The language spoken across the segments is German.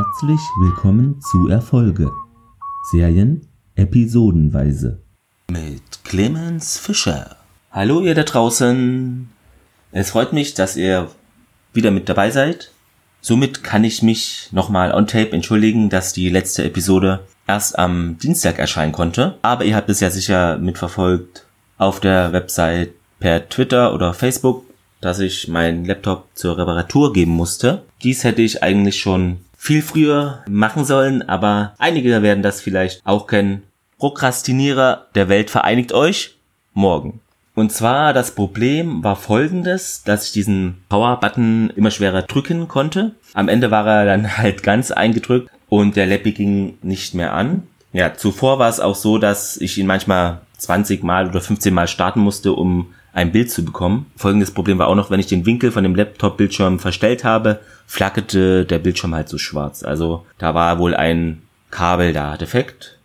Herzlich willkommen zu Erfolge. Serien episodenweise. Mit Clemens Fischer. Hallo ihr da draußen. Es freut mich, dass ihr wieder mit dabei seid. Somit kann ich mich nochmal on tape entschuldigen, dass die letzte Episode erst am Dienstag erscheinen konnte. Aber ihr habt es ja sicher mitverfolgt auf der Website per Twitter oder Facebook, dass ich meinen Laptop zur Reparatur geben musste. Dies hätte ich eigentlich schon viel früher machen sollen, aber einige werden das vielleicht auch kennen. Prokrastinierer der Welt vereinigt euch morgen. Und zwar das Problem war folgendes, dass ich diesen Power-Button immer schwerer drücken konnte. Am Ende war er dann halt ganz eingedrückt und der Lappy ging nicht mehr an. Ja, zuvor war es auch so, dass ich ihn manchmal 20 Mal oder 15 Mal starten musste, um ein Bild zu bekommen. Folgendes Problem war auch noch, wenn ich den Winkel von dem Laptop-Bildschirm verstellt habe, flackerte der Bildschirm halt so schwarz. Also da war wohl ein Kabel da defekt.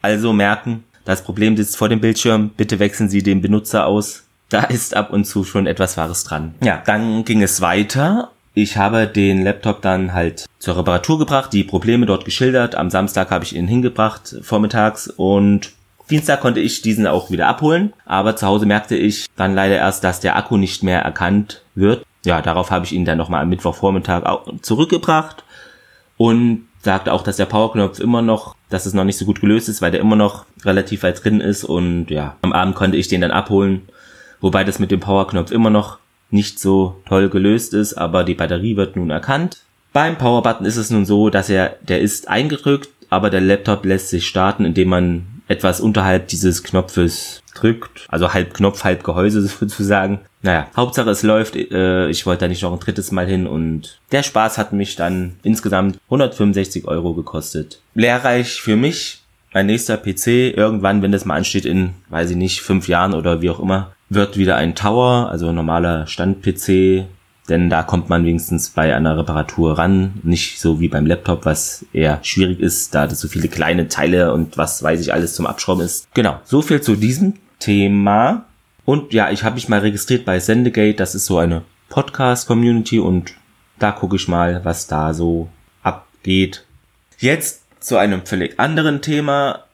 Also merken, das Problem sitzt vor dem Bildschirm, bitte wechseln Sie den Benutzer aus. Da ist ab und zu schon etwas Wahres dran. Ja, dann ging es weiter. Ich habe den Laptop dann halt zur Reparatur gebracht, die Probleme dort geschildert. Am Samstag habe ich ihn hingebracht, vormittags und Dienstag konnte ich diesen auch wieder abholen, aber zu Hause merkte ich dann leider erst, dass der Akku nicht mehr erkannt wird. Ja, darauf habe ich ihn dann nochmal am Mittwochvormittag zurückgebracht und sagte auch, dass der Powerknopf immer noch, dass es noch nicht so gut gelöst ist, weil der immer noch relativ weit drin ist und ja, am Abend konnte ich den dann abholen, wobei das mit dem Powerknopf immer noch nicht so toll gelöst ist, aber die Batterie wird nun erkannt. Beim Powerbutton ist es nun so, dass er, der ist eingedrückt, aber der Laptop lässt sich starten, indem man etwas unterhalb dieses Knopfes drückt. Also halb Knopf, halb Gehäuse sozusagen. Naja, Hauptsache es läuft. Äh, ich wollte da nicht noch ein drittes Mal hin und der Spaß hat mich dann insgesamt 165 Euro gekostet. Lehrreich für mich. Mein nächster PC, irgendwann, wenn das mal ansteht, in, weiß ich nicht, fünf Jahren oder wie auch immer, wird wieder ein Tower, also normaler Stand-PC, denn da kommt man wenigstens bei einer Reparatur ran, nicht so wie beim Laptop, was eher schwierig ist, da das so viele kleine Teile und was weiß ich alles zum Abschrauben ist. Genau, so viel zu diesem Thema. Und ja, ich habe mich mal registriert bei Sendegate, das ist so eine Podcast-Community und da gucke ich mal, was da so abgeht. Jetzt zu einem völlig anderen Thema.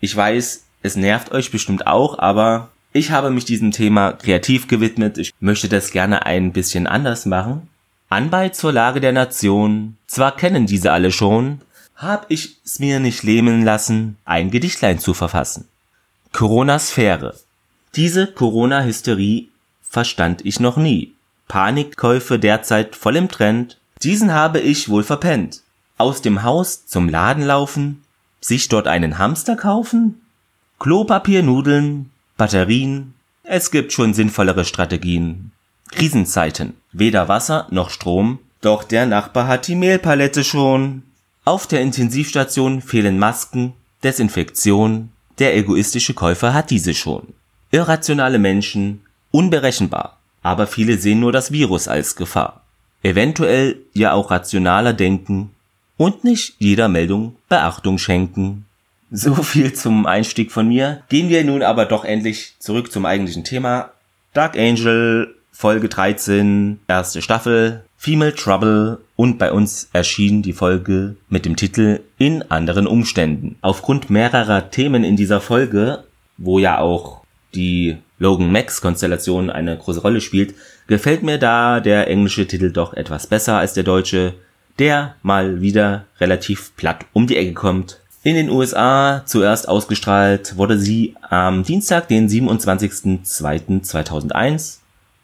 Ich weiß, es nervt euch bestimmt auch, aber ich habe mich diesem Thema kreativ gewidmet. Ich möchte das gerne ein bisschen anders machen. Anbei zur Lage der Nation. Zwar kennen diese alle schon, hab ich es mir nicht lähmen lassen, ein Gedichtlein zu verfassen. Corona-Sphäre. Diese Corona-Hysterie verstand ich noch nie. Panikkäufe derzeit voll im Trend. Diesen habe ich wohl verpennt. Aus dem Haus zum Laden laufen, sich dort einen Hamster kaufen, Klopapier, Nudeln, Batterien. Es gibt schon sinnvollere Strategien. Krisenzeiten. Weder Wasser noch Strom. Doch der Nachbar hat die Mehlpalette schon. Auf der Intensivstation fehlen Masken, Desinfektion. Der egoistische Käufer hat diese schon. Irrationale Menschen, unberechenbar. Aber viele sehen nur das Virus als Gefahr. Eventuell ja auch rationaler denken und nicht jeder Meldung Beachtung schenken. So viel zum Einstieg von mir. Gehen wir nun aber doch endlich zurück zum eigentlichen Thema. Dark Angel, Folge 13, erste Staffel, Female Trouble und bei uns erschien die Folge mit dem Titel In anderen Umständen. Aufgrund mehrerer Themen in dieser Folge, wo ja auch die Logan Max Konstellation eine große Rolle spielt, gefällt mir da der englische Titel doch etwas besser als der deutsche, der mal wieder relativ platt um die Ecke kommt in den USA zuerst ausgestrahlt wurde sie am Dienstag, den 27.02.2001.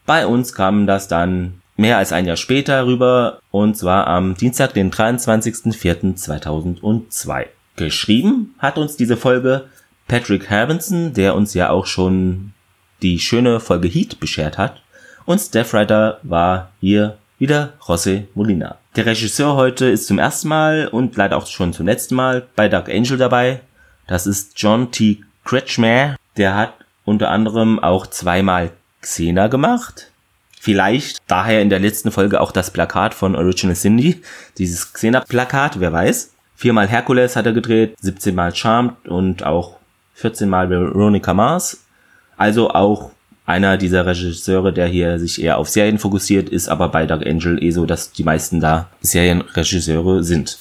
Bei uns kam das dann mehr als ein Jahr später rüber und zwar am Dienstag, den 23.04.2002. Geschrieben hat uns diese Folge Patrick Herbenson, der uns ja auch schon die schöne Folge Heat beschert hat. Und Steph Rider war hier wieder José Molina. Der Regisseur heute ist zum ersten Mal und leider auch schon zum letzten Mal bei Dark Angel dabei. Das ist John T. Kretschmer. Der hat unter anderem auch zweimal Xena gemacht. Vielleicht daher in der letzten Folge auch das Plakat von Original Cindy. Dieses Xena-Plakat, wer weiß. Viermal Hercules hat er gedreht, 17 Mal Charmed und auch 14 Mal Veronica Mars. Also auch einer dieser Regisseure, der hier sich eher auf Serien fokussiert, ist aber bei Dark Angel eh so, dass die meisten da Serienregisseure sind.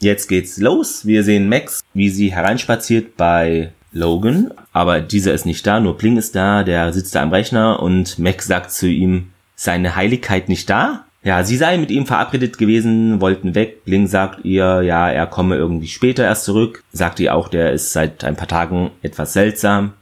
Jetzt geht's los. Wir sehen Max, wie sie hereinspaziert bei Logan, aber dieser ist nicht da, nur Bling ist da, der sitzt da am Rechner und Max sagt zu ihm, seine Heiligkeit nicht da? Ja, sie sei mit ihm verabredet gewesen, wollten weg. Bling sagt ihr, ja, er komme irgendwie später erst zurück. Sagt ihr auch, der ist seit ein paar Tagen etwas seltsam.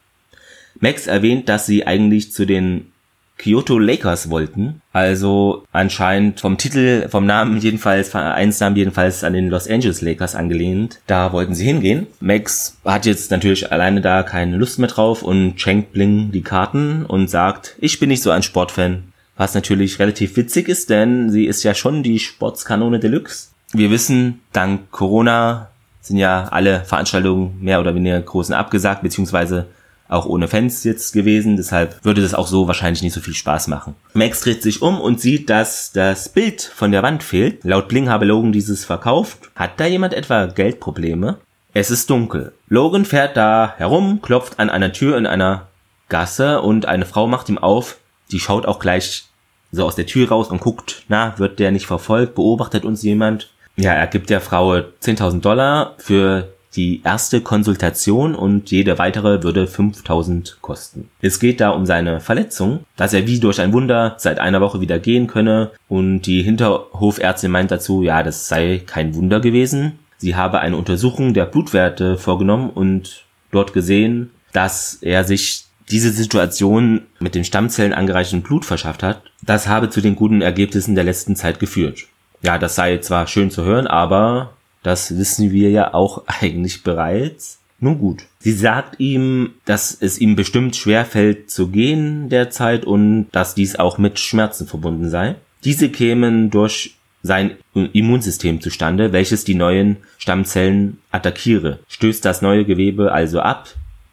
Max erwähnt, dass sie eigentlich zu den Kyoto Lakers wollten. Also anscheinend vom Titel, vom Namen jedenfalls, Vereinsnamen jedenfalls an den Los Angeles Lakers angelehnt. Da wollten sie hingehen. Max hat jetzt natürlich alleine da keine Lust mehr drauf und schenkt Bling die Karten und sagt, ich bin nicht so ein Sportfan. Was natürlich relativ witzig ist, denn sie ist ja schon die Sportskanone Deluxe. Wir wissen, dank Corona sind ja alle Veranstaltungen mehr oder weniger großen abgesagt, beziehungsweise auch ohne Fans jetzt gewesen. Deshalb würde das auch so wahrscheinlich nicht so viel Spaß machen. Max dreht sich um und sieht, dass das Bild von der Wand fehlt. Laut Bling habe Logan dieses verkauft. Hat da jemand etwa Geldprobleme? Es ist dunkel. Logan fährt da herum, klopft an einer Tür in einer Gasse und eine Frau macht ihm auf. Die schaut auch gleich so aus der Tür raus und guckt, na, wird der nicht verfolgt, beobachtet uns jemand. Ja, er gibt der Frau 10.000 Dollar für die erste Konsultation und jede weitere würde 5000 kosten. Es geht da um seine Verletzung, dass er wie durch ein Wunder seit einer Woche wieder gehen könne und die Hinterhofärztin meint dazu, ja, das sei kein Wunder gewesen. Sie habe eine Untersuchung der Blutwerte vorgenommen und dort gesehen, dass er sich diese Situation mit den Stammzellen angereicherten Blut verschafft hat, das habe zu den guten Ergebnissen der letzten Zeit geführt. Ja, das sei zwar schön zu hören, aber das wissen wir ja auch eigentlich bereits. Nun gut. Sie sagt ihm, dass es ihm bestimmt schwer fällt zu gehen derzeit und dass dies auch mit Schmerzen verbunden sei. Diese kämen durch sein Immunsystem zustande, welches die neuen Stammzellen attackiere. Stößt das neue Gewebe also ab,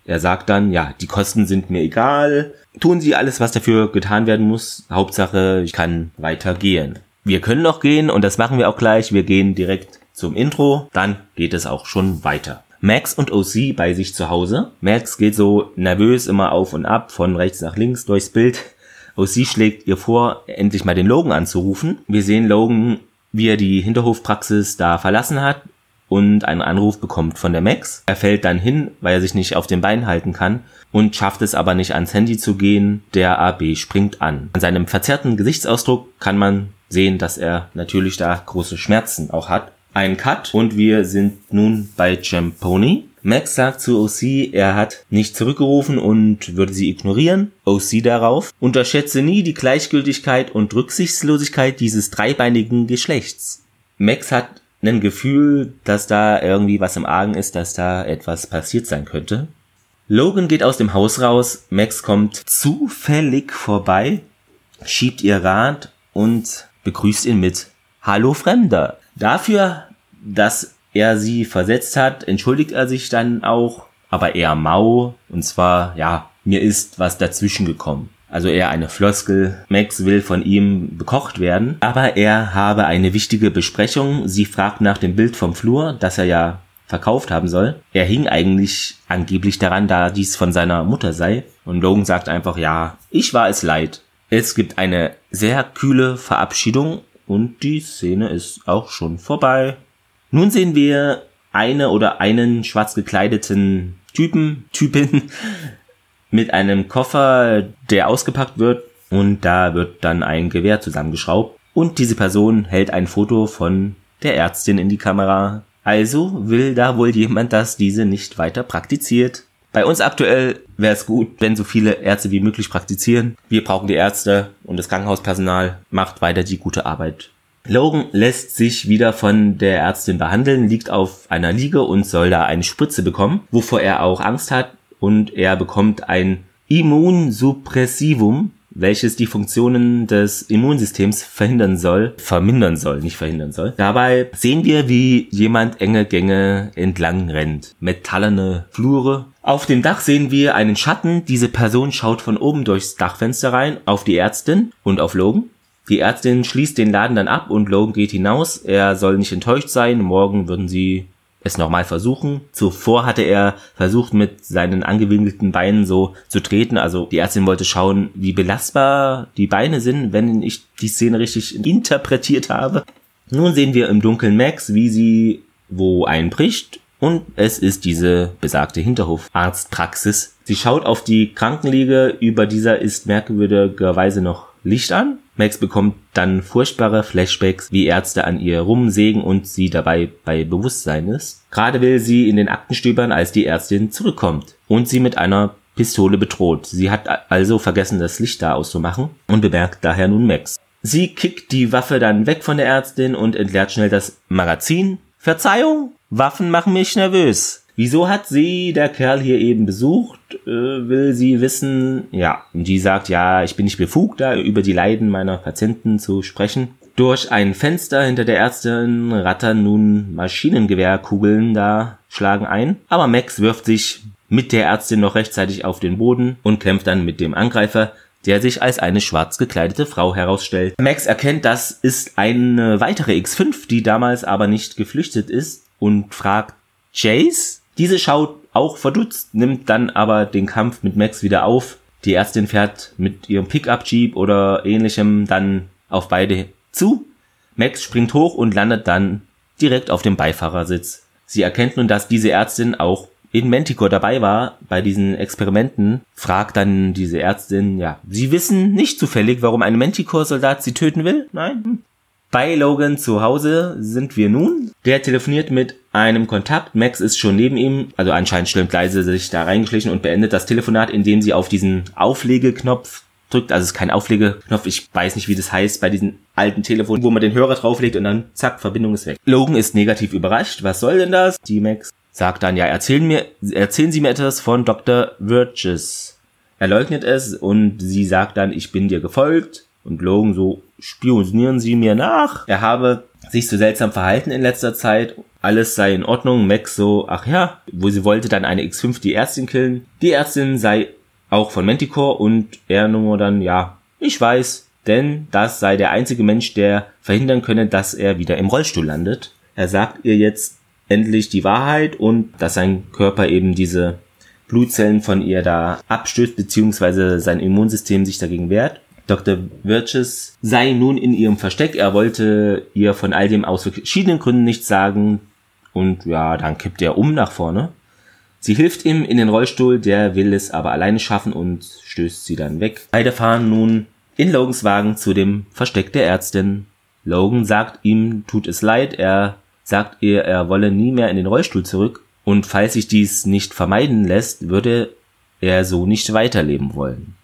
er sagt dann, ja, die Kosten sind mir egal. Tun Sie alles, was dafür getan werden muss. Hauptsache, ich kann weitergehen. Wir können noch gehen und das machen wir auch gleich. Wir gehen direkt zum Intro. Dann geht es auch schon weiter. Max und OC bei sich zu Hause. Max geht so nervös immer auf und ab, von rechts nach links durchs Bild. OC schlägt ihr vor, endlich mal den Logan anzurufen. Wir sehen Logan, wie er die Hinterhofpraxis da verlassen hat und einen Anruf bekommt von der Max. Er fällt dann hin, weil er sich nicht auf den Beinen halten kann und schafft es aber nicht ans Handy zu gehen. Der AB springt an. An seinem verzerrten Gesichtsausdruck kann man sehen, dass er natürlich da große Schmerzen auch hat. Ein Cut und wir sind nun bei Jamponi. Max sagt zu OC, er hat nicht zurückgerufen und würde sie ignorieren. OC darauf, unterschätze nie die Gleichgültigkeit und Rücksichtslosigkeit dieses dreibeinigen Geschlechts. Max hat ein Gefühl, dass da irgendwie was im Argen ist, dass da etwas passiert sein könnte. Logan geht aus dem Haus raus, Max kommt zufällig vorbei, schiebt ihr Rad und begrüßt ihn mit Hallo Fremder. Dafür, dass er sie versetzt hat, entschuldigt er sich dann auch, aber eher mau, und zwar, ja, mir ist was dazwischen gekommen also eher eine Floskel. Max will von ihm bekocht werden, aber er habe eine wichtige Besprechung. Sie fragt nach dem Bild vom Flur, das er ja verkauft haben soll. Er hing eigentlich angeblich daran, da dies von seiner Mutter sei. Und Logan sagt einfach, ja, ich war es leid. Es gibt eine sehr kühle Verabschiedung und die Szene ist auch schon vorbei. Nun sehen wir eine oder einen schwarz gekleideten Typen, Typin, mit einem Koffer, der ausgepackt wird und da wird dann ein Gewehr zusammengeschraubt und diese Person hält ein Foto von der Ärztin in die Kamera. Also will da wohl jemand, dass diese nicht weiter praktiziert. Bei uns aktuell wäre es gut, wenn so viele Ärzte wie möglich praktizieren. Wir brauchen die Ärzte und das Krankenhauspersonal macht weiter die gute Arbeit. Logan lässt sich wieder von der Ärztin behandeln, liegt auf einer Liege und soll da eine Spritze bekommen, wovor er auch Angst hat, und er bekommt ein Immunsuppressivum, welches die Funktionen des Immunsystems verhindern soll, vermindern soll, nicht verhindern soll. Dabei sehen wir, wie jemand enge Gänge entlang rennt. Metallene Flure. Auf dem Dach sehen wir einen Schatten. Diese Person schaut von oben durchs Dachfenster rein auf die Ärztin und auf Logan. Die Ärztin schließt den Laden dann ab und Logan geht hinaus. Er soll nicht enttäuscht sein. Morgen würden sie es nochmal versuchen. Zuvor hatte er versucht, mit seinen angewinkelten Beinen so zu treten. Also die Ärztin wollte schauen, wie belastbar die Beine sind, wenn ich die Szene richtig interpretiert habe. Nun sehen wir im Dunkeln Max, wie sie wo einbricht und es ist diese besagte Hinterhofarztpraxis. Sie schaut auf die Krankenliege, über dieser ist merkwürdigerweise noch Licht an. Max bekommt dann furchtbare Flashbacks, wie Ärzte an ihr rumsägen und sie dabei bei Bewusstsein ist. Gerade will sie in den Akten stöbern, als die Ärztin zurückkommt und sie mit einer Pistole bedroht. Sie hat also vergessen, das Licht da auszumachen und bemerkt daher nun Max. Sie kickt die Waffe dann weg von der Ärztin und entleert schnell das Magazin. Verzeihung, Waffen machen mich nervös. Wieso hat sie der Kerl hier eben besucht? Äh, will sie wissen? Ja, und die sagt, ja, ich bin nicht befugt, da über die Leiden meiner Patienten zu sprechen. Durch ein Fenster hinter der Ärztin rattern nun Maschinengewehrkugeln da, schlagen ein. Aber Max wirft sich mit der Ärztin noch rechtzeitig auf den Boden und kämpft dann mit dem Angreifer, der sich als eine schwarz gekleidete Frau herausstellt. Max erkennt, das ist eine weitere X5, die damals aber nicht geflüchtet ist und fragt Chase? Diese schaut auch verdutzt, nimmt dann aber den Kampf mit Max wieder auf. Die Ärztin fährt mit ihrem Pickup-Jeep oder ähnlichem dann auf beide zu. Max springt hoch und landet dann direkt auf dem Beifahrersitz. Sie erkennt nun, dass diese Ärztin auch in Manticore dabei war bei diesen Experimenten, fragt dann diese Ärztin, ja, Sie wissen nicht zufällig, warum ein Manticore-Soldat sie töten will? Nein? Bei Logan zu Hause sind wir nun. Der telefoniert mit einem Kontakt. Max ist schon neben ihm, also anscheinend stimmt leise sich da reingeschlichen und beendet das Telefonat, indem sie auf diesen Auflegeknopf drückt. Also es ist kein Auflegeknopf, ich weiß nicht, wie das heißt bei diesen alten Telefonen, wo man den Hörer drauflegt und dann zack, Verbindung ist weg. Logan ist negativ überrascht. Was soll denn das? Die Max sagt dann, ja, erzählen mir, erzählen Sie mir etwas von Dr. Virges. Er leugnet es und sie sagt dann, ich bin dir gefolgt. Und Logan so, spionieren Sie mir nach. Er habe sich so seltsam verhalten in letzter Zeit. Alles sei in Ordnung. Max so, ach ja, wo sie wollte dann eine X5 die Ärztin killen. Die Ärztin sei auch von Manticore und er nur dann, ja, ich weiß, denn das sei der einzige Mensch, der verhindern könne, dass er wieder im Rollstuhl landet. Er sagt ihr jetzt endlich die Wahrheit und dass sein Körper eben diese Blutzellen von ihr da abstößt, beziehungsweise sein Immunsystem sich dagegen wehrt. Dr. Wirches sei nun in ihrem Versteck. Er wollte ihr von all dem aus verschiedenen Gründen nichts sagen. Und ja, dann kippt er um nach vorne. Sie hilft ihm in den Rollstuhl, der will es aber alleine schaffen und stößt sie dann weg. Beide fahren nun in Logans Wagen zu dem Versteck der Ärztin. Logan sagt ihm, tut es leid, er sagt ihr, er wolle nie mehr in den Rollstuhl zurück und falls sich dies nicht vermeiden lässt, würde er so nicht weiterleben wollen.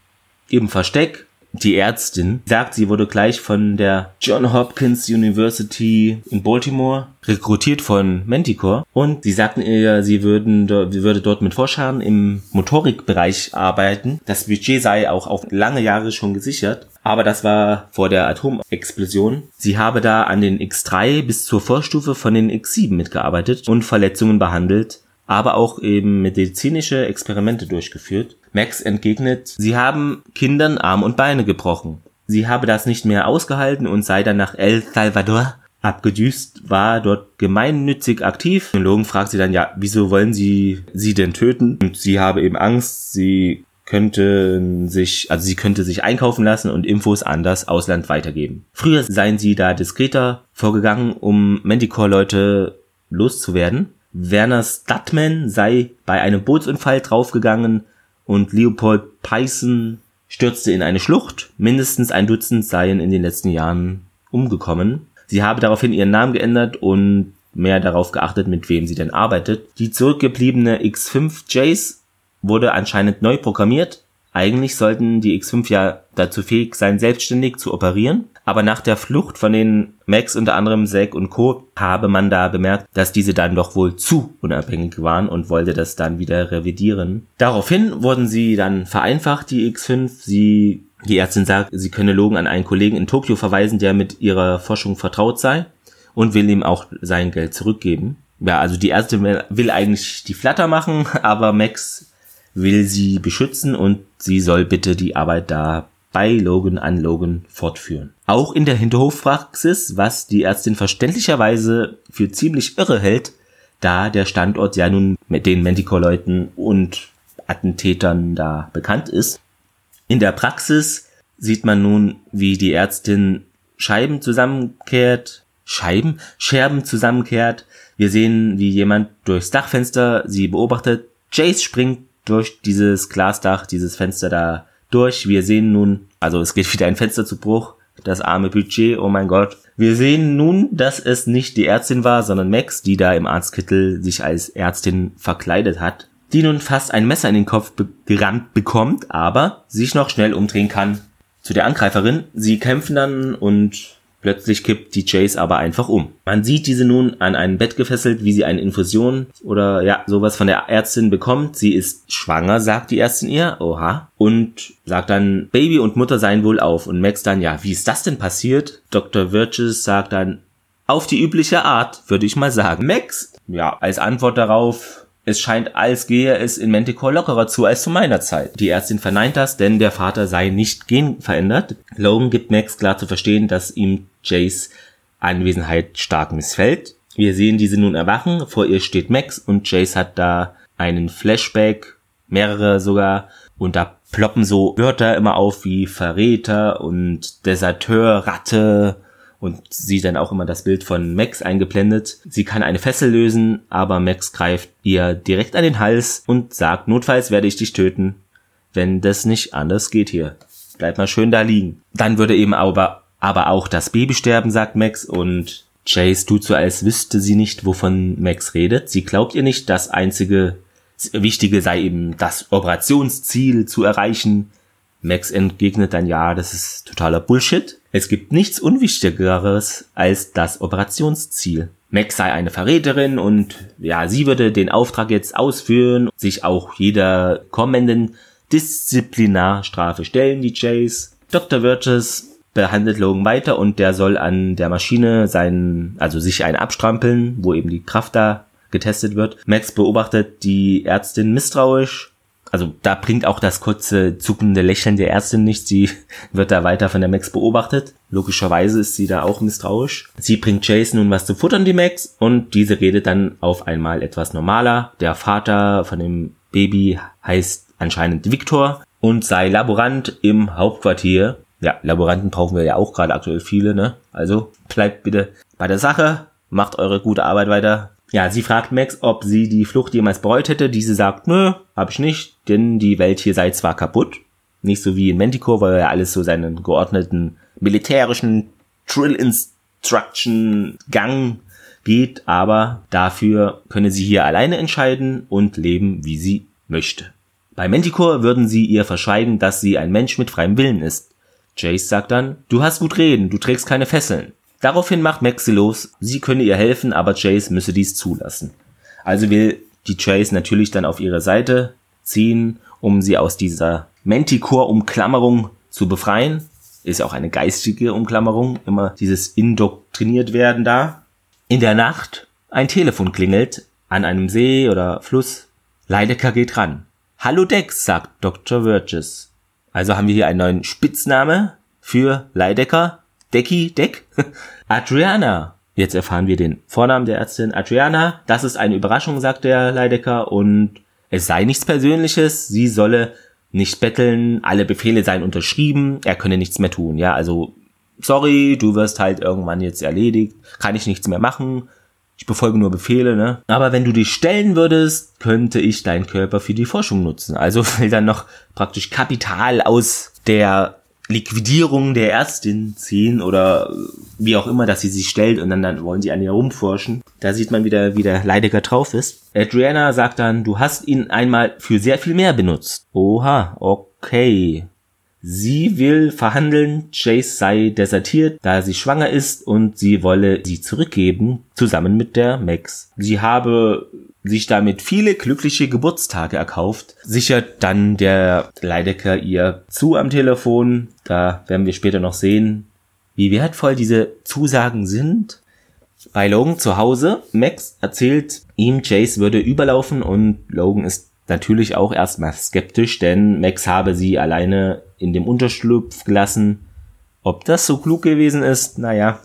Im Versteck die Ärztin sagt, sie wurde gleich von der John Hopkins University in Baltimore rekrutiert von Manticore und sie sagten ihr, sie würden, sie würde dort mit Forschern im Motorikbereich arbeiten. Das Budget sei auch auf lange Jahre schon gesichert. Aber das war vor der Atomexplosion. Sie habe da an den X3 bis zur Vorstufe von den X7 mitgearbeitet und Verletzungen behandelt aber auch eben medizinische Experimente durchgeführt. Max entgegnet, sie haben Kindern Arm und Beine gebrochen. Sie habe das nicht mehr ausgehalten und sei dann nach El Salvador abgedüst, war dort gemeinnützig aktiv. Und Logan fragt sie dann, ja, wieso wollen sie sie denn töten? Und sie habe eben Angst, sie könnte sich, also sie könnte sich einkaufen lassen und Infos an das Ausland weitergeben. Früher seien sie da diskreter vorgegangen, um Manticore-Leute loszuwerden. Werner Stadtman sei bei einem Bootsunfall draufgegangen und Leopold Peissen stürzte in eine Schlucht. Mindestens ein Dutzend seien in den letzten Jahren umgekommen. Sie habe daraufhin ihren Namen geändert und mehr darauf geachtet, mit wem sie denn arbeitet. Die zurückgebliebene X5 Jace wurde anscheinend neu programmiert. Eigentlich sollten die X5 ja dazu fähig sein, selbstständig zu operieren. Aber nach der Flucht von den Max, unter anderem Zack und Co., habe man da bemerkt, dass diese dann doch wohl zu unabhängig waren und wollte das dann wieder revidieren. Daraufhin wurden sie dann vereinfacht, die X5. Sie, die Ärztin sagt, sie könne Logan an einen Kollegen in Tokio verweisen, der mit ihrer Forschung vertraut sei und will ihm auch sein Geld zurückgeben. Ja, also die Ärztin will eigentlich die Flatter machen, aber Max will sie beschützen und sie soll bitte die Arbeit da bei Logan an Logan fortführen. Auch in der Hinterhofpraxis, was die Ärztin verständlicherweise für ziemlich irre hält, da der Standort ja nun mit den Manticore-Leuten und Attentätern da bekannt ist. In der Praxis sieht man nun, wie die Ärztin Scheiben zusammenkehrt, Scheiben, Scherben zusammenkehrt. Wir sehen, wie jemand durchs Dachfenster sie beobachtet. Jace springt durch dieses Glasdach, dieses Fenster da durch. Wir sehen nun, also es geht wieder ein Fenster zu Bruch. Das arme Budget, oh mein Gott. Wir sehen nun, dass es nicht die Ärztin war, sondern Max, die da im Arztkittel sich als Ärztin verkleidet hat. Die nun fast ein Messer in den Kopf be gerammt bekommt, aber sich noch schnell umdrehen kann. Zu der Angreiferin. Sie kämpfen dann und Plötzlich kippt die Chase aber einfach um. Man sieht diese nun an ein Bett gefesselt, wie sie eine Infusion oder ja, sowas von der Ärztin bekommt. Sie ist schwanger, sagt die Ärztin ihr. Oha. Und sagt dann, Baby und Mutter seien wohl auf. Und Max dann, ja, wie ist das denn passiert? Dr. Virches sagt dann, auf die übliche Art, würde ich mal sagen. Max, ja, als Antwort darauf, es scheint, als gehe es in Manticore lockerer zu als zu meiner Zeit. Die Ärztin verneint das, denn der Vater sei nicht genverändert. Logan gibt Max klar zu verstehen, dass ihm Jays Anwesenheit stark missfällt. Wir sehen diese nun erwachen. Vor ihr steht Max und Jace hat da einen Flashback, mehrere sogar, und da ploppen so Wörter immer auf wie Verräter und Deserteur, Ratte, und sieht dann auch immer das Bild von Max eingeblendet. Sie kann eine Fessel lösen, aber Max greift ihr direkt an den Hals und sagt, notfalls werde ich dich töten, wenn das nicht anders geht hier. Bleib mal schön da liegen. Dann würde eben aber, aber auch das Baby sterben, sagt Max und Chase tut so, als wüsste sie nicht, wovon Max redet. Sie glaubt ihr nicht, das einzige Wichtige sei eben das Operationsziel zu erreichen. Max entgegnet dann, ja, das ist totaler Bullshit. Es gibt nichts Unwichtigeres als das Operationsziel. Max sei eine Verräterin und ja, sie würde den Auftrag jetzt ausführen, sich auch jeder kommenden Disziplinarstrafe stellen, die Chase. Dr. Virtus behandelt Logan weiter und der soll an der Maschine seinen, also sich einen abstrampeln, wo eben die Kraft da getestet wird. Max beobachtet die Ärztin misstrauisch also da bringt auch das kurze zuckende Lächeln der Ärztin nichts. Sie wird da weiter von der Max beobachtet. Logischerweise ist sie da auch misstrauisch. Sie bringt Chase nun was zu futtern, die Max, und diese redet dann auf einmal etwas normaler. Der Vater von dem Baby heißt anscheinend Victor und sei Laborant im Hauptquartier. Ja, Laboranten brauchen wir ja auch gerade aktuell viele, ne? Also bleibt bitte bei der Sache, macht eure gute Arbeit weiter. Ja, sie fragt Max, ob sie die Flucht jemals bereut hätte. Diese sagt, nö, hab ich nicht, denn die Welt hier sei zwar kaputt, nicht so wie in Manticore, weil er alles so seinen geordneten militärischen Drill Instruction Gang geht, aber dafür könne sie hier alleine entscheiden und leben, wie sie möchte. Bei Manticore würden sie ihr verschweigen, dass sie ein Mensch mit freiem Willen ist. Jace sagt dann, du hast gut reden, du trägst keine Fesseln. Daraufhin macht Maxi los, sie könne ihr helfen, aber Chase müsse dies zulassen. Also will die Chase natürlich dann auf ihre Seite ziehen, um sie aus dieser Manticore-Umklammerung zu befreien. Ist auch eine geistige Umklammerung, immer dieses indoktriniert werden da. In der Nacht ein Telefon klingelt an einem See oder Fluss. Leidecker geht ran. Hallo Dex, sagt Dr. Virges. Also haben wir hier einen neuen Spitzname für Leidecker. Decky, Deck, Adriana. Jetzt erfahren wir den Vornamen der Ärztin. Adriana, das ist eine Überraschung, sagt der Leidecker, und es sei nichts Persönliches, sie solle nicht betteln, alle Befehle seien unterschrieben, er könne nichts mehr tun. Ja, also, sorry, du wirst halt irgendwann jetzt erledigt, kann ich nichts mehr machen, ich befolge nur Befehle, ne? Aber wenn du dich stellen würdest, könnte ich deinen Körper für die Forschung nutzen. Also will dann noch praktisch Kapital aus der Liquidierung der Ärztin ziehen oder wie auch immer, dass sie sich stellt und dann, dann wollen sie an ihr rumforschen. Da sieht man wieder, wie der Leidecker drauf ist. Adriana sagt dann, du hast ihn einmal für sehr viel mehr benutzt. Oha, okay. Sie will verhandeln, Chase sei desertiert, da sie schwanger ist und sie wolle sie zurückgeben, zusammen mit der Max. Sie habe sich damit viele glückliche Geburtstage erkauft, sichert dann der Leidecker ihr zu am Telefon. Da werden wir später noch sehen, wie wertvoll diese Zusagen sind. Bei Logan zu Hause, Max erzählt ihm, Chase würde überlaufen und Logan ist natürlich auch erstmal skeptisch, denn Max habe sie alleine in dem Unterschlupf gelassen. Ob das so klug gewesen ist, naja,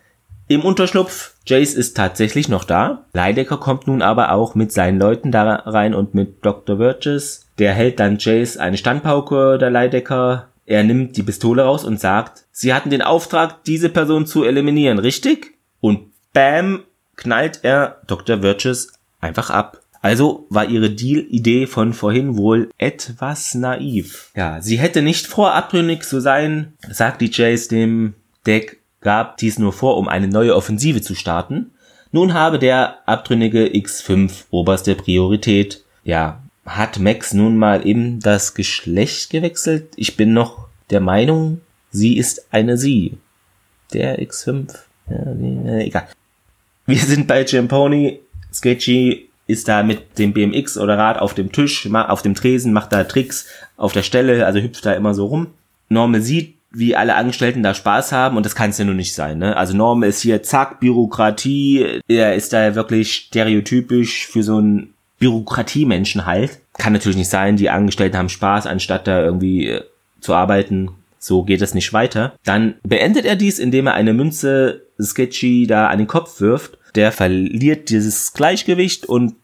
im Unterschlupf, Jace ist tatsächlich noch da. Leidecker kommt nun aber auch mit seinen Leuten da rein und mit Dr. Virges. Der hält dann Jace eine Standpauke, der Leidecker. Er nimmt die Pistole raus und sagt, sie hatten den Auftrag, diese Person zu eliminieren, richtig? Und bam, knallt er Dr. Virtues einfach ab. Also war ihre Deal-Idee von vorhin wohl etwas naiv. Ja, sie hätte nicht vor, abtrünnig zu sein, sagt die Jace dem Deck, gab dies nur vor, um eine neue Offensive zu starten. Nun habe der abtrünnige X5 oberste Priorität. Ja, hat Max nun mal eben das Geschlecht gewechselt? Ich bin noch der Meinung, sie ist eine sie. Der X5. Ja, egal. Wir sind bei Jamponi. Sketchy ist da mit dem BMX oder Rad auf dem Tisch, auf dem Tresen, macht da Tricks auf der Stelle, also hüpft da immer so rum. Normal sieht, wie alle Angestellten da Spaß haben und das kann es ja nur nicht sein. Ne? Also Normal ist hier zack, Bürokratie, er ist da wirklich stereotypisch für so einen Bürokratiemenschen halt. Kann natürlich nicht sein, die Angestellten haben Spaß, anstatt da irgendwie äh, zu arbeiten. So geht es nicht weiter. Dann beendet er dies, indem er eine Münze Sketchy da an den Kopf wirft. Der verliert dieses Gleichgewicht und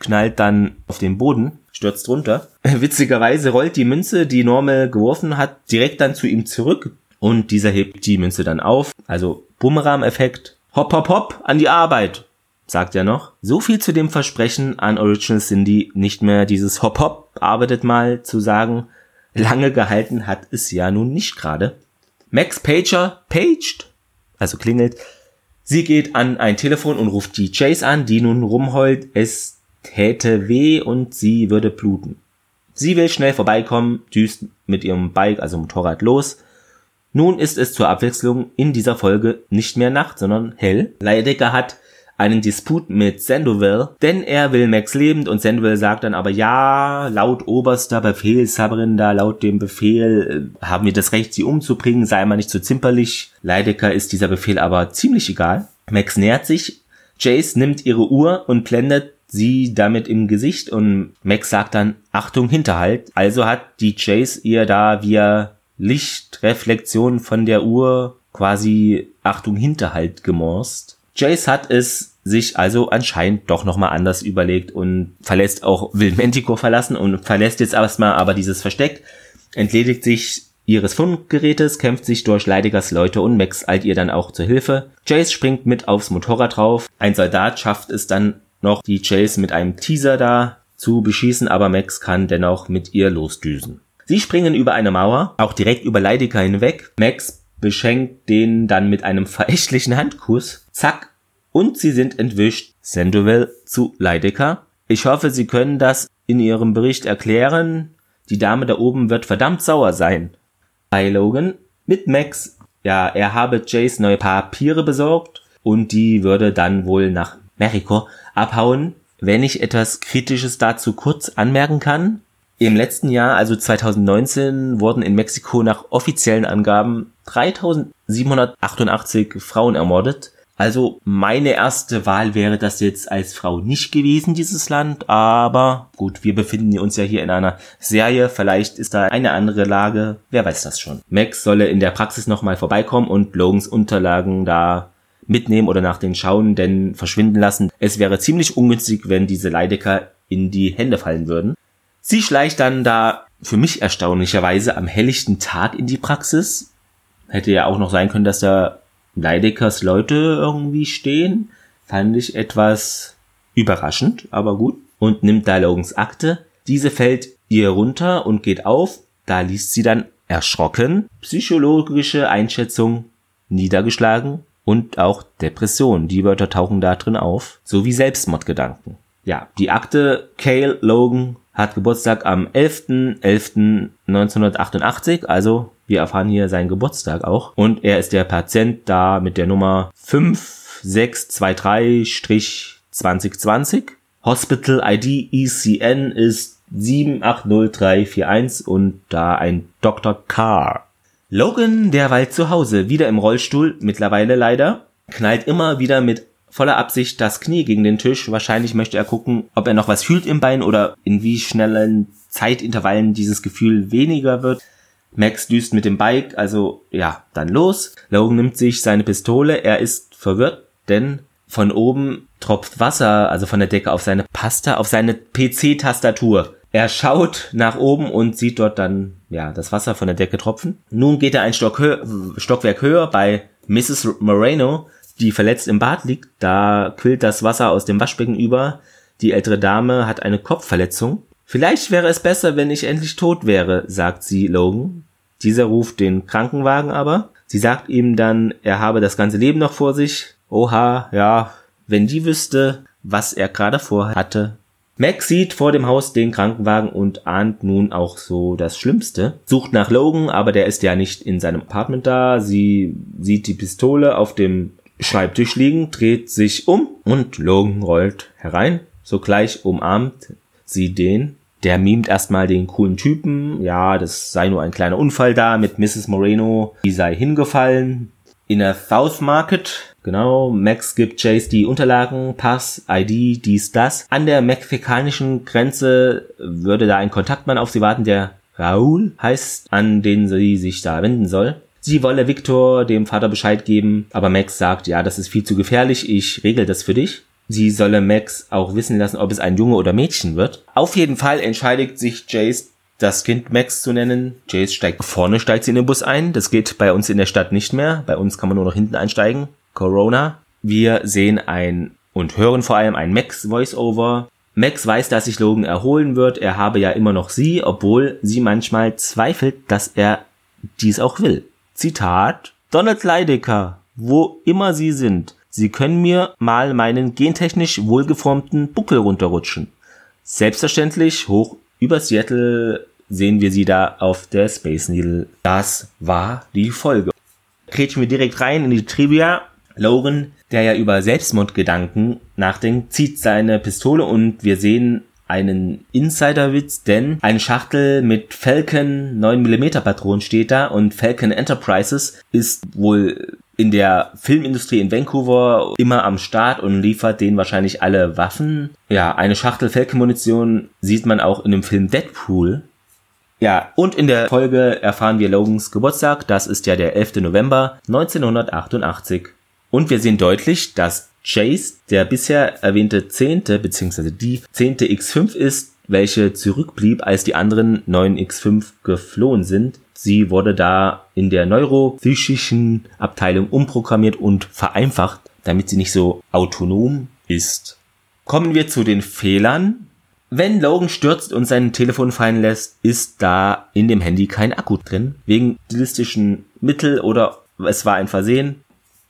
knallt dann auf den Boden, stürzt runter. Witzigerweise rollt die Münze, die Normal geworfen hat, direkt dann zu ihm zurück und dieser hebt die Münze dann auf. Also Bumerang-Effekt. Hopp, hopp, hopp, an die Arbeit sagt er noch. So viel zu dem Versprechen an Original Cindy, nicht mehr dieses Hop Hop, arbeitet mal zu sagen. Lange gehalten hat es ja nun nicht gerade. Max Pager paged, also klingelt. Sie geht an ein Telefon und ruft die Chase an, die nun rumheult, es täte weh und sie würde bluten. Sie will schnell vorbeikommen, düst mit ihrem Bike, also Motorrad, los. Nun ist es zur Abwechslung in dieser Folge nicht mehr Nacht, sondern hell. Leidecker hat einen Disput mit Sandoval, denn er will Max lebend und Sandoval sagt dann aber ja, laut oberster Befehlshaberin da, laut dem Befehl äh, haben wir das Recht, sie umzubringen, sei mal nicht zu so zimperlich. Leidecker ist dieser Befehl aber ziemlich egal. Max nähert sich, Jace nimmt ihre Uhr und blendet sie damit im Gesicht und Max sagt dann, Achtung, Hinterhalt. Also hat die Jace ihr da via Lichtreflexion von der Uhr quasi Achtung, Hinterhalt gemorst. Jace hat es sich also anscheinend doch nochmal anders überlegt und verlässt auch, will Manticore verlassen und verlässt jetzt erstmal aber dieses Versteck, entledigt sich ihres Fundgerätes, kämpft sich durch Leidigers Leute und Max eilt ihr dann auch zur Hilfe. Chase springt mit aufs Motorrad drauf. Ein Soldat schafft es dann noch, die Chase mit einem Teaser da zu beschießen, aber Max kann dennoch mit ihr losdüsen. Sie springen über eine Mauer, auch direkt über Leidiger hinweg. Max beschenkt den dann mit einem verächtlichen Handkuss. Zack, und sie sind entwischt. Sandoval zu Leidecker. Ich hoffe, Sie können das in Ihrem Bericht erklären. Die Dame da oben wird verdammt sauer sein. Bei Logan mit Max. Ja, er habe Jace neue Papiere besorgt und die würde dann wohl nach Mexiko abhauen. Wenn ich etwas Kritisches dazu kurz anmerken kann. Im letzten Jahr, also 2019, wurden in Mexiko nach offiziellen Angaben 3788 Frauen ermordet. Also meine erste Wahl wäre das jetzt als Frau nicht gewesen, dieses Land. Aber gut, wir befinden uns ja hier in einer Serie. Vielleicht ist da eine andere Lage. Wer weiß das schon. Max solle in der Praxis nochmal vorbeikommen und Logans Unterlagen da mitnehmen oder nach den schauen, denn verschwinden lassen. Es wäre ziemlich ungünstig, wenn diese Leidecker in die Hände fallen würden. Sie schleicht dann da für mich erstaunlicherweise am helllichten Tag in die Praxis. Hätte ja auch noch sein können, dass da Leidekers Leute irgendwie stehen, fand ich etwas überraschend, aber gut. Und nimmt da Logans Akte. Diese fällt ihr runter und geht auf. Da liest sie dann erschrocken, psychologische Einschätzung, niedergeschlagen und auch Depression. Die Wörter tauchen da drin auf, sowie Selbstmordgedanken. Ja, die Akte Cale Logan hat Geburtstag am 11.11.1988, also wir erfahren hier seinen Geburtstag auch. Und er ist der Patient da mit der Nummer 5623-2020. Hospital ID ECN ist 780341 und da ein Dr. Carr. Logan derweil zu Hause, wieder im Rollstuhl, mittlerweile leider, knallt immer wieder mit voller Absicht das Knie gegen den Tisch. Wahrscheinlich möchte er gucken, ob er noch was fühlt im Bein oder in wie schnellen Zeitintervallen dieses Gefühl weniger wird. Max düst mit dem Bike, also ja, dann los. Logan nimmt sich seine Pistole, er ist verwirrt, denn von oben tropft Wasser, also von der Decke auf seine Pasta, auf seine PC-Tastatur. Er schaut nach oben und sieht dort dann, ja, das Wasser von der Decke tropfen. Nun geht er ein Stock hö Stockwerk höher bei Mrs. Moreno, die verletzt im Bad liegt, da quillt das Wasser aus dem Waschbecken über. Die ältere Dame hat eine Kopfverletzung. Vielleicht wäre es besser, wenn ich endlich tot wäre, sagt sie Logan. Dieser ruft den Krankenwagen aber. Sie sagt ihm dann, er habe das ganze Leben noch vor sich. Oha, ja, wenn die wüsste, was er gerade vorhatte. Max sieht vor dem Haus den Krankenwagen und ahnt nun auch so das Schlimmste. Sucht nach Logan, aber der ist ja nicht in seinem Apartment da. Sie sieht die Pistole auf dem Schreibtisch liegen, dreht sich um und Logan rollt herein. Sogleich umarmt sie den. Der mimt erstmal den coolen Typen. Ja, das sei nur ein kleiner Unfall da mit Mrs. Moreno. Die sei hingefallen. In der South Market. Genau, Max gibt Chase die Unterlagen, Pass, ID, dies, das. An der mexikanischen Grenze würde da ein Kontaktmann auf sie warten, der Raul heißt, an den sie sich da wenden soll. Sie wolle Victor dem Vater Bescheid geben, aber Max sagt, ja, das ist viel zu gefährlich, ich regel das für dich. Sie solle Max auch wissen lassen, ob es ein Junge oder Mädchen wird. Auf jeden Fall entscheidet sich Jace, das Kind Max zu nennen. Jace steigt vorne, steigt sie in den Bus ein. Das geht bei uns in der Stadt nicht mehr. Bei uns kann man nur noch hinten einsteigen. Corona. Wir sehen ein und hören vor allem ein Max Voiceover. Max weiß, dass sich Logan erholen wird. Er habe ja immer noch sie, obwohl sie manchmal zweifelt, dass er dies auch will. Zitat Donald Leidecker, wo immer Sie sind, Sie können mir mal meinen gentechnisch wohlgeformten Buckel runterrutschen. Selbstverständlich hoch über Seattle sehen wir sie da auf der Space Needle. Das war die Folge. Kretschen wir direkt rein in die Trivia. Logan, der ja über Selbstmordgedanken nachdenkt, zieht seine Pistole und wir sehen einen Insiderwitz, denn eine Schachtel mit Falcon 9mm Patronen steht da und Falcon Enterprises ist wohl in der Filmindustrie in Vancouver immer am Start und liefert denen wahrscheinlich alle Waffen. Ja, eine Schachtel Falcon-Munition sieht man auch in dem Film Deadpool. Ja, und in der Folge erfahren wir Logans Geburtstag. Das ist ja der 11. November 1988. Und wir sehen deutlich, dass Chase der bisher erwähnte zehnte bzw. die zehnte X5 ist, welche zurückblieb, als die anderen neun X5 geflohen sind. Sie wurde da in der neuropsychischen Abteilung umprogrammiert und vereinfacht, damit sie nicht so autonom ist. Kommen wir zu den Fehlern. Wenn Logan stürzt und sein Telefon fallen lässt, ist da in dem Handy kein Akku drin. Wegen stilistischen Mittel oder es war ein Versehen.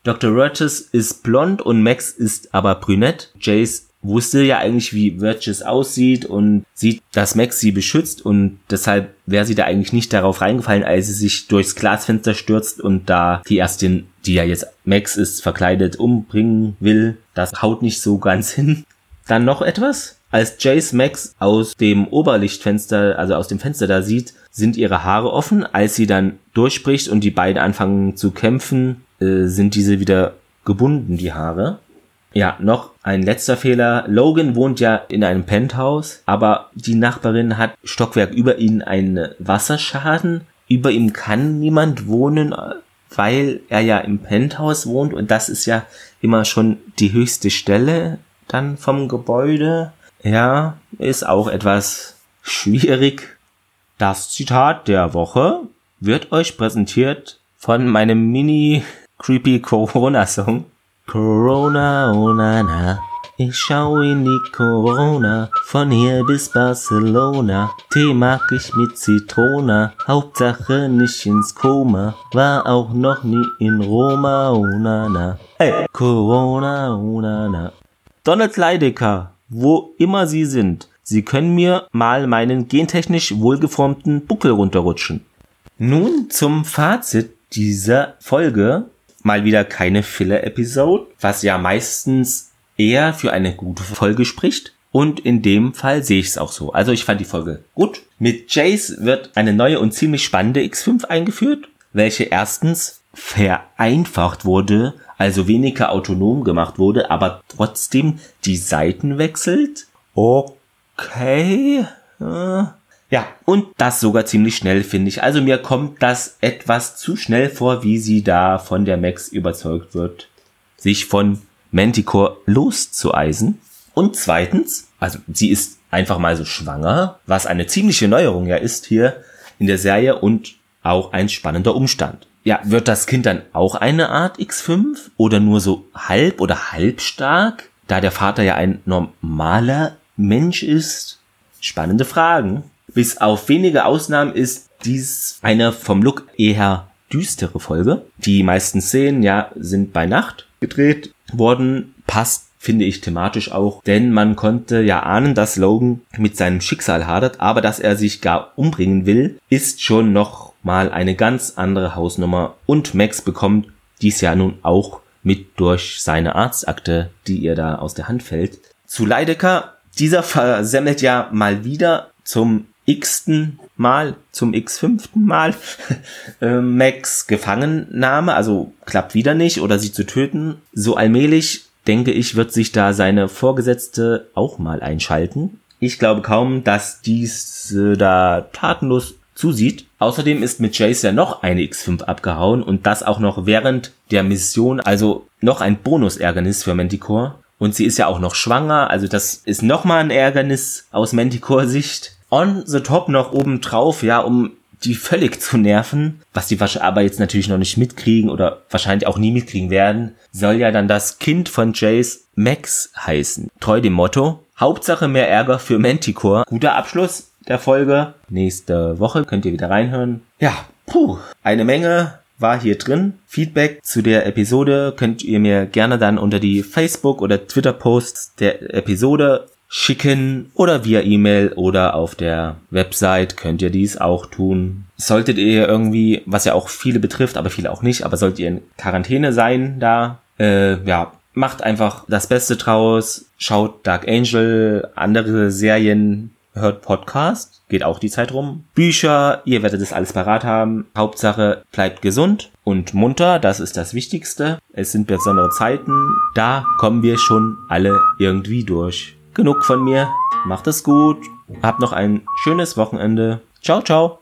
Dr. Rurtis ist blond und Max ist aber brünett. Jace wusste ja eigentlich, wie Virtus aussieht und sieht, dass Max sie beschützt und deshalb wäre sie da eigentlich nicht darauf reingefallen, als sie sich durchs Glasfenster stürzt und da die Ärztin, die ja jetzt Max ist, verkleidet, umbringen will. Das haut nicht so ganz hin. Dann noch etwas. Als Jace Max aus dem Oberlichtfenster, also aus dem Fenster da sieht, sind ihre Haare offen. Als sie dann durchspricht und die beiden anfangen zu kämpfen, äh, sind diese wieder gebunden, die Haare. Ja, noch ein letzter Fehler. Logan wohnt ja in einem Penthouse, aber die Nachbarin hat Stockwerk über ihn einen Wasserschaden. Über ihm kann niemand wohnen, weil er ja im Penthouse wohnt und das ist ja immer schon die höchste Stelle dann vom Gebäude. Ja, ist auch etwas schwierig. Das Zitat der Woche wird euch präsentiert von meinem Mini Creepy Corona Song. Corona, oh na na. Ich schau in die Corona, von hier bis Barcelona. Tee mag ich mit Zitrone, Hauptsache nicht ins Koma. War auch noch nie in Roma, oh na na. Hey, Corona, oh na na. Donald Leidecker, wo immer Sie sind, Sie können mir mal meinen gentechnisch wohlgeformten Buckel runterrutschen. Nun zum Fazit dieser Folge mal wieder keine Filler-Episode, was ja meistens eher für eine gute Folge spricht. Und in dem Fall sehe ich es auch so. Also ich fand die Folge gut. Mit Jace wird eine neue und ziemlich spannende X5 eingeführt, welche erstens vereinfacht wurde, also weniger autonom gemacht wurde, aber trotzdem die Seiten wechselt. Okay. Äh, ja, und das sogar ziemlich schnell, finde ich. Also mir kommt das etwas zu schnell vor, wie sie da von der Max überzeugt wird, sich von Manticore loszueisen. Und zweitens, also sie ist einfach mal so schwanger, was eine ziemliche Neuerung ja ist hier in der Serie und auch ein spannender Umstand. ja, wird das Kind dann auch eine Art X5 oder nur so halb oder halbstark, da der Vater ja ein normaler Mensch ist? Spannende Fragen. Bis auf wenige Ausnahmen ist dies eine vom Look eher düstere Folge. Die meisten Szenen, ja, sind bei Nacht gedreht worden. Passt, finde ich, thematisch auch. Denn man konnte ja ahnen, dass Logan mit seinem Schicksal hadert, aber dass er sich gar umbringen will, ist schon noch mal eine ganz andere Hausnummer. Und Max bekommt dies ja nun auch mit durch seine Arztakte, die ihr da aus der Hand fällt. Zu Leidecker, dieser versemmelt ja mal wieder zum x-ten Mal, zum x-fünften Mal äh, Max Gefangennahme, also klappt wieder nicht oder sie zu töten. So allmählich, denke ich, wird sich da seine Vorgesetzte auch mal einschalten. Ich glaube kaum, dass dies äh, da tatenlos zusieht. Außerdem ist mit Jace ja noch eine X5 abgehauen und das auch noch während der Mission, also noch ein Bonus-Ärgernis für Manticore. Und sie ist ja auch noch schwanger, also das ist nochmal ein Ärgernis aus Manticore-Sicht on the top noch oben drauf, ja, um die völlig zu nerven, was die aber jetzt natürlich noch nicht mitkriegen oder wahrscheinlich auch nie mitkriegen werden, soll ja dann das Kind von Jace Max heißen. Treu dem Motto. Hauptsache mehr Ärger für Manticore. Guter Abschluss der Folge. Nächste Woche könnt ihr wieder reinhören. Ja, puh, eine Menge war hier drin. Feedback zu der Episode könnt ihr mir gerne dann unter die Facebook- oder Twitter-Posts der Episode schicken oder via E-Mail oder auf der Website könnt ihr dies auch tun. Solltet ihr irgendwie, was ja auch viele betrifft, aber viele auch nicht, aber solltet ihr in Quarantäne sein da, äh, ja, macht einfach das Beste draus, schaut Dark Angel, andere Serien, hört Podcast, geht auch die Zeit rum. Bücher, ihr werdet das alles parat haben. Hauptsache bleibt gesund und munter, das ist das Wichtigste. Es sind besondere Zeiten, da kommen wir schon alle irgendwie durch genug von mir. Macht es gut. Habt noch ein schönes Wochenende. Ciao, ciao.